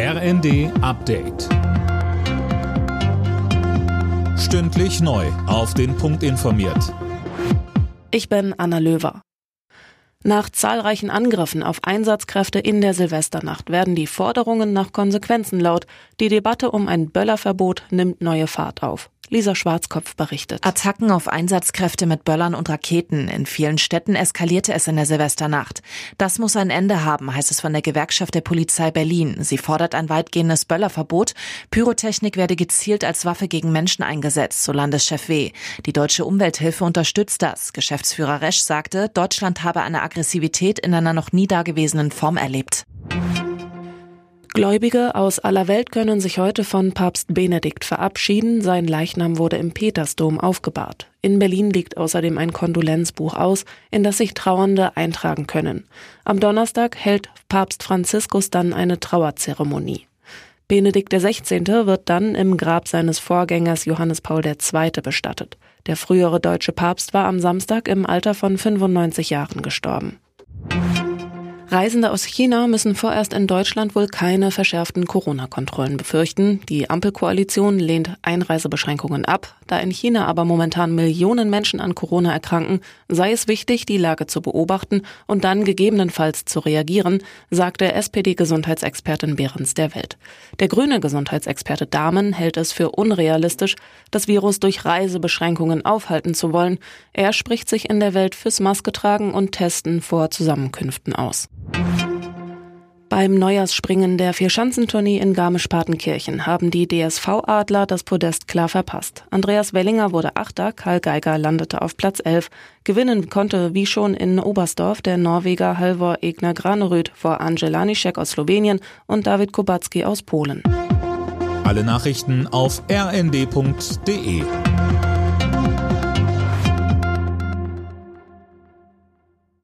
RND Update. Stündlich neu. Auf den Punkt informiert. Ich bin Anna Löwer. Nach zahlreichen Angriffen auf Einsatzkräfte in der Silvesternacht werden die Forderungen nach Konsequenzen laut. Die Debatte um ein Böllerverbot nimmt neue Fahrt auf. Lisa Schwarzkopf berichtet. Attacken auf Einsatzkräfte mit Böllern und Raketen. In vielen Städten eskalierte es in der Silvesternacht. Das muss ein Ende haben, heißt es von der Gewerkschaft der Polizei Berlin. Sie fordert ein weitgehendes Böllerverbot. Pyrotechnik werde gezielt als Waffe gegen Menschen eingesetzt, so Landeschef W. Die Deutsche Umwelthilfe unterstützt das. Geschäftsführer Resch sagte, Deutschland habe eine Aggressivität in einer noch nie dagewesenen Form erlebt. Gläubige aus aller Welt können sich heute von Papst Benedikt verabschieden. Sein Leichnam wurde im Petersdom aufgebahrt. In Berlin liegt außerdem ein Kondolenzbuch aus, in das sich Trauernde eintragen können. Am Donnerstag hält Papst Franziskus dann eine Trauerzeremonie. Benedikt XVI. wird dann im Grab seines Vorgängers Johannes Paul II. bestattet. Der frühere deutsche Papst war am Samstag im Alter von 95 Jahren gestorben. Reisende aus China müssen vorerst in Deutschland wohl keine verschärften Corona-Kontrollen befürchten. Die Ampelkoalition lehnt Einreisebeschränkungen ab. Da in China aber momentan Millionen Menschen an Corona erkranken, sei es wichtig, die Lage zu beobachten und dann gegebenenfalls zu reagieren, sagte SPD-Gesundheitsexpertin Behrens der Welt. Der grüne Gesundheitsexperte Dahmen hält es für unrealistisch, das Virus durch Reisebeschränkungen aufhalten zu wollen. Er spricht sich in der Welt fürs Masketragen und Testen vor Zusammenkünften aus. Beim Neujahrsspringen der Vierschanzentournee in Garmisch-Partenkirchen haben die DSV-Adler das Podest klar verpasst. Andreas Wellinger wurde Achter, Karl Geiger landete auf Platz 11. Gewinnen konnte wie schon in Oberstdorf der Norweger Halvor Egner Granerüth vor Angela Nischek aus Slowenien und David Kubacki aus Polen. Alle Nachrichten auf rnd.de